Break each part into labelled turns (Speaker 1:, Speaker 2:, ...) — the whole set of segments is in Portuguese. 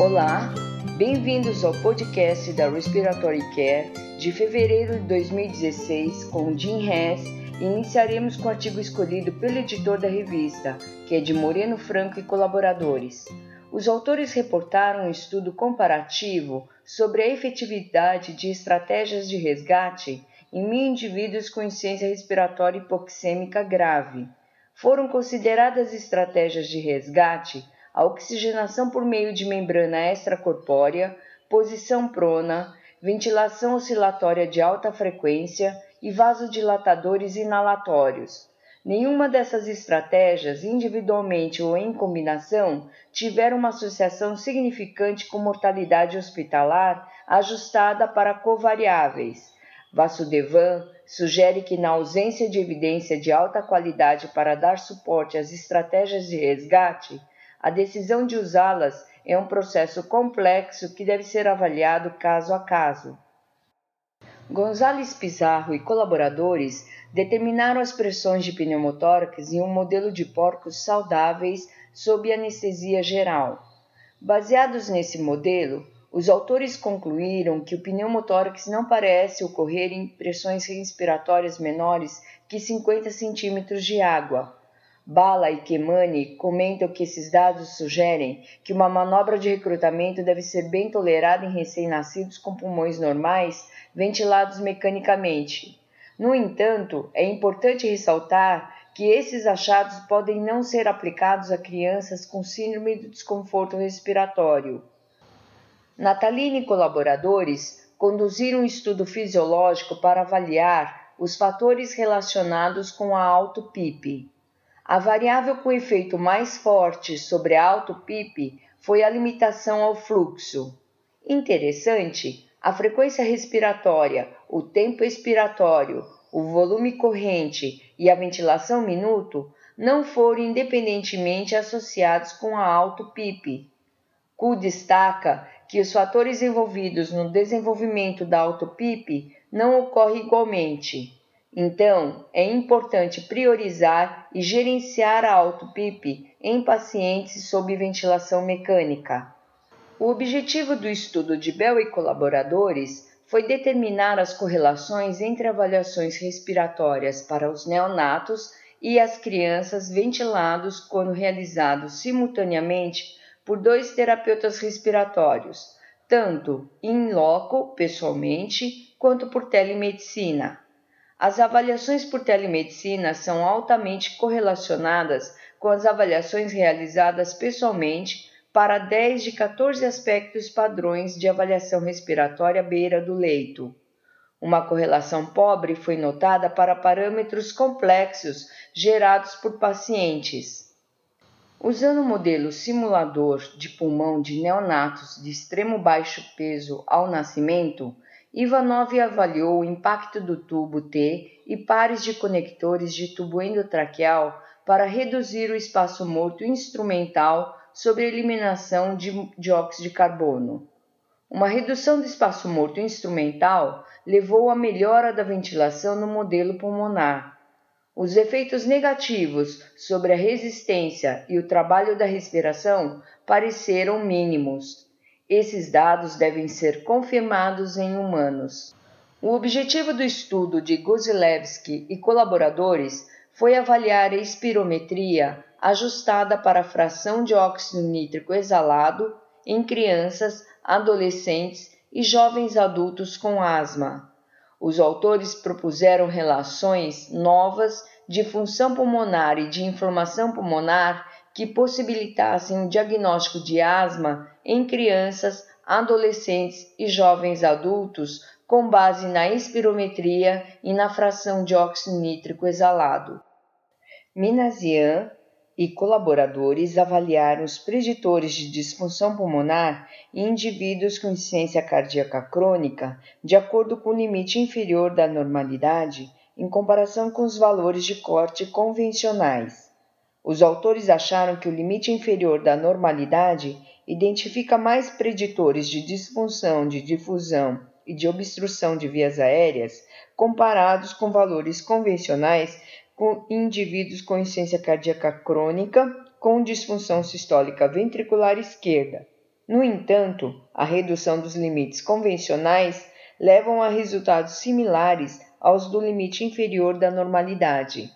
Speaker 1: Olá, bem-vindos ao podcast da Respiratory Care de fevereiro de 2016 com Jim Hess. Iniciaremos com o artigo escolhido pelo editor da revista, que é de Moreno Franco e colaboradores. Os autores reportaram um estudo comparativo sobre a efetividade de estratégias de resgate em mil indivíduos com insuficiência respiratória hipoxêmica grave. Foram consideradas estratégias de resgate a oxigenação por meio de membrana extracorpórea, posição prona, ventilação oscilatória de alta frequência e vasodilatadores inalatórios. Nenhuma dessas estratégias, individualmente ou em combinação, tiveram uma associação significante com mortalidade hospitalar ajustada para covariáveis. Vasudevan sugere que, na ausência de evidência de alta qualidade para dar suporte às estratégias de resgate, a decisão de usá-las é um processo complexo que deve ser avaliado caso a caso. Gonzales Pizarro e colaboradores determinaram as pressões de pneumotórax em um modelo de porcos saudáveis sob anestesia geral. Baseados nesse modelo, os autores concluíram que o pneumotórax não parece ocorrer em pressões respiratórias menores que 50 centímetros de água, Bala e Kemani comentam que esses dados sugerem que uma manobra de recrutamento deve ser bem tolerada em recém-nascidos com pulmões normais ventilados mecanicamente. No entanto, é importante ressaltar que esses achados podem não ser aplicados a crianças com síndrome do desconforto respiratório. Natalina e colaboradores conduziram um estudo fisiológico para avaliar os fatores relacionados com a auto-PIP. A variável com efeito mais forte sobre a auto-PIP foi a limitação ao fluxo. Interessante, a frequência respiratória, o tempo expiratório, o volume corrente e a ventilação minuto não foram independentemente associados com a auto-PIP. Ku destaca que os fatores envolvidos no desenvolvimento da auto-PIP não ocorrem igualmente. Então, é importante priorizar e gerenciar a auto-PIP em pacientes sob ventilação mecânica. O objetivo do estudo de Bell e colaboradores foi determinar as correlações entre avaliações respiratórias para os neonatos e as crianças ventilados quando realizados simultaneamente por dois terapeutas respiratórios, tanto in loco, pessoalmente, quanto por telemedicina. As avaliações por telemedicina são altamente correlacionadas com as avaliações realizadas pessoalmente para 10 de 14 aspectos padrões de avaliação respiratória à beira do leito. Uma correlação pobre foi notada para parâmetros complexos gerados por pacientes. Usando o modelo simulador de pulmão de neonatos de extremo baixo peso ao nascimento, Ivanov avaliou o impacto do tubo T e pares de conectores de tubo endotraqueal para reduzir o espaço morto instrumental sobre a eliminação de dióxido de carbono. Uma redução do espaço morto instrumental levou à melhora da ventilação no modelo pulmonar. Os efeitos negativos sobre a resistência e o trabalho da respiração pareceram mínimos. Esses dados devem ser confirmados em humanos. O objetivo do estudo de Guzilewski e colaboradores foi avaliar a espirometria ajustada para a fração de óxido nítrico exalado em crianças, adolescentes e jovens adultos com asma. Os autores propuseram relações novas de função pulmonar e de inflamação pulmonar que possibilitassem o diagnóstico de asma em crianças, adolescentes e jovens adultos com base na espirometria e na fração de óxido nítrico exalado. Minazian e colaboradores avaliaram os preditores de disfunção pulmonar em indivíduos com insuficiência cardíaca crônica de acordo com o limite inferior da normalidade em comparação com os valores de corte convencionais. Os autores acharam que o limite inferior da normalidade identifica mais preditores de disfunção de difusão e de obstrução de vias aéreas comparados com valores convencionais com indivíduos com insuficiência cardíaca crônica com disfunção sistólica ventricular esquerda. No entanto, a redução dos limites convencionais levam a resultados similares aos do limite inferior da normalidade.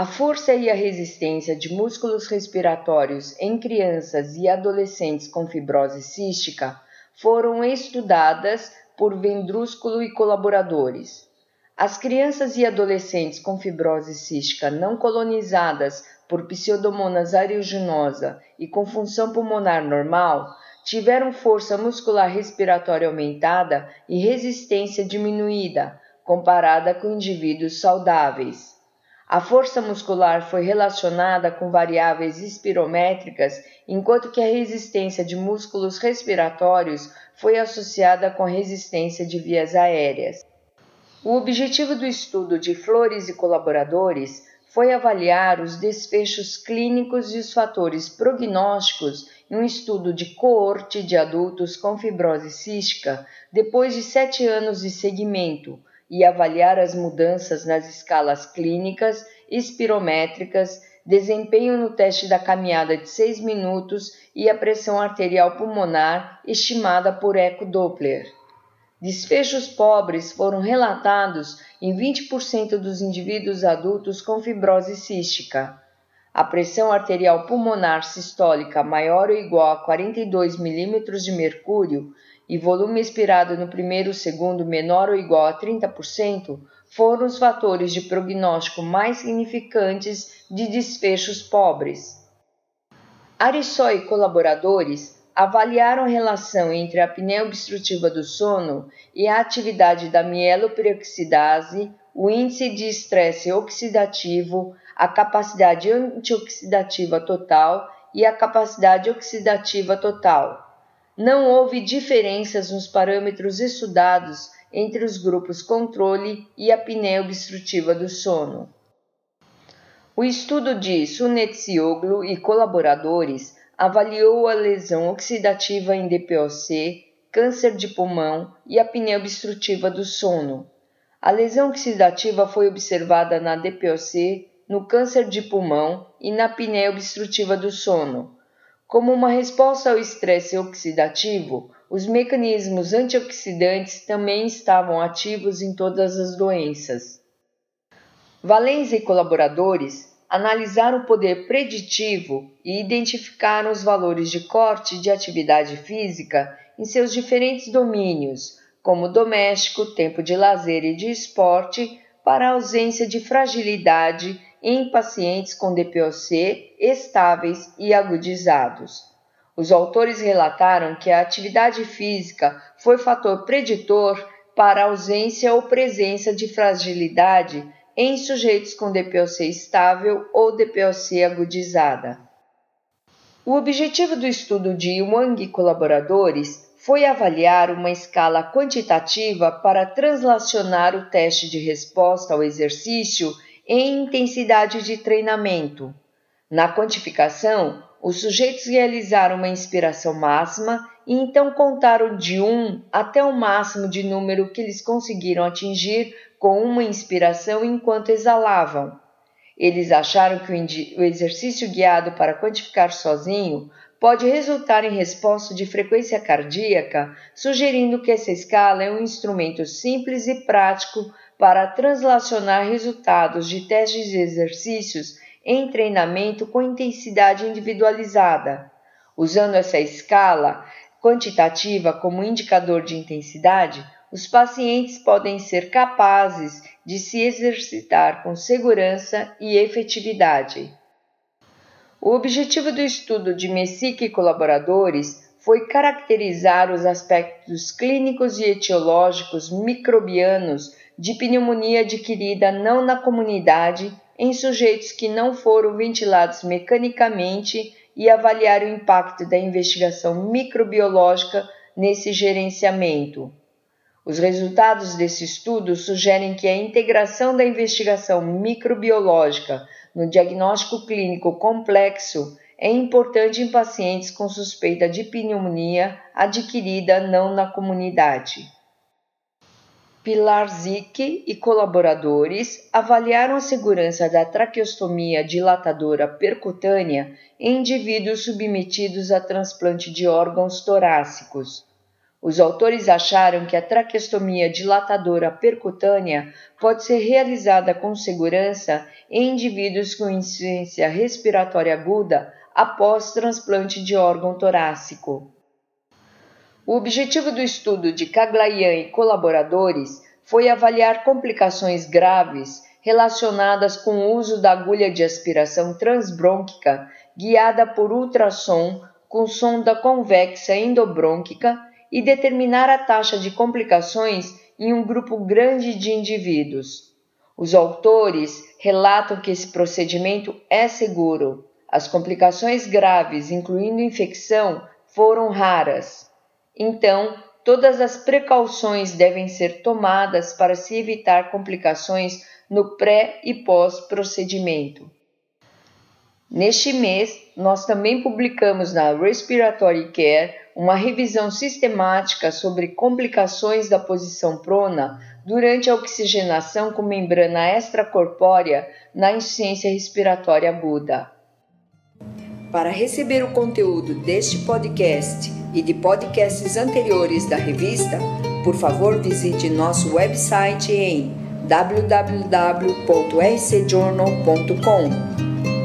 Speaker 1: A força e a resistência de músculos respiratórios em crianças e adolescentes com fibrose cística foram estudadas por Vendrúsculo e colaboradores. As crianças e adolescentes com fibrose cística não colonizadas por Pseudomonas aeruginosa e com função pulmonar normal tiveram força muscular respiratória aumentada e resistência diminuída, comparada com indivíduos saudáveis. A força muscular foi relacionada com variáveis espirométricas, enquanto que a resistência de músculos respiratórios foi associada com resistência de vias aéreas. O objetivo do estudo de Flores e colaboradores foi avaliar os desfechos clínicos e os fatores prognósticos em um estudo de coorte de adultos com fibrose cística depois de sete anos de seguimento e avaliar as mudanças nas escalas clínicas, espirométricas, desempenho no teste da caminhada de 6 minutos e a pressão arterial pulmonar estimada por eco Doppler. Desfechos pobres foram relatados em 20% dos indivíduos adultos com fibrose cística. A pressão arterial pulmonar sistólica maior ou igual a 42 mm de mercúrio e volume expirado no primeiro segundo menor ou igual a 30% foram os fatores de prognóstico mais significantes de desfechos pobres. Arissó e colaboradores avaliaram a relação entre a apneia obstrutiva do sono e a atividade da mieloperoxidase, o índice de estresse oxidativo, a capacidade antioxidativa total e a capacidade oxidativa total. Não houve diferenças nos parâmetros estudados entre os grupos controle e apneia obstrutiva do sono. O estudo de Sunetzioglu e colaboradores avaliou a lesão oxidativa em DPOC, câncer de pulmão e apneia obstrutiva do sono. A lesão oxidativa foi observada na DPOC, no câncer de pulmão e na apneia obstrutiva do sono. Como uma resposta ao estresse oxidativo, os mecanismos antioxidantes também estavam ativos em todas as doenças. Valens e colaboradores analisaram o poder preditivo e identificaram os valores de corte de atividade física em seus diferentes domínios, como doméstico, tempo de lazer e de esporte, para a ausência de fragilidade em pacientes com DPOC estáveis e agudizados. Os autores relataram que a atividade física foi fator preditor para a ausência ou presença de fragilidade em sujeitos com DPOC estável ou DPOC agudizada. O objetivo do estudo de Wang e colaboradores foi avaliar uma escala quantitativa para translacionar o teste de resposta ao exercício em intensidade de treinamento. Na quantificação, os sujeitos realizaram uma inspiração máxima e então contaram de 1 até o máximo de número que eles conseguiram atingir com uma inspiração enquanto exalavam. Eles acharam que o exercício guiado para quantificar sozinho pode resultar em resposta de frequência cardíaca, sugerindo que essa escala é um instrumento simples e prático para translacionar resultados de testes de exercícios em treinamento com intensidade individualizada. Usando essa escala quantitativa como indicador de intensidade, os pacientes podem ser capazes de se exercitar com segurança e efetividade. O objetivo do estudo de Messick e colaboradores foi caracterizar os aspectos clínicos e etiológicos microbianos de pneumonia adquirida não na comunidade em sujeitos que não foram ventilados mecanicamente e avaliar o impacto da investigação microbiológica nesse gerenciamento. Os resultados desse estudo sugerem que a integração da investigação microbiológica no diagnóstico clínico complexo é importante em pacientes com suspeita de pneumonia adquirida não na comunidade. Pilar Zick e colaboradores avaliaram a segurança da traqueostomia dilatadora percutânea em indivíduos submetidos a transplante de órgãos torácicos. Os autores acharam que a traqueostomia dilatadora percutânea pode ser realizada com segurança em indivíduos com insuficiência respiratória aguda após transplante de órgão torácico. O objetivo do estudo de Caglayan e colaboradores foi avaliar complicações graves relacionadas com o uso da agulha de aspiração transbrônquica guiada por ultrassom com sonda convexa endobrônquica e determinar a taxa de complicações em um grupo grande de indivíduos. Os autores relatam que esse procedimento é seguro. As complicações graves, incluindo infecção, foram raras. Então, todas as precauções devem ser tomadas para se evitar complicações no pré e pós-procedimento. Neste mês, nós também publicamos na Respiratory Care uma revisão sistemática sobre complicações da posição prona durante a oxigenação com membrana extracorpórea na insuficiência respiratória aguda. Para receber o conteúdo deste podcast e de podcasts anteriores da revista, por favor visite nosso website em www.rcjournal.com.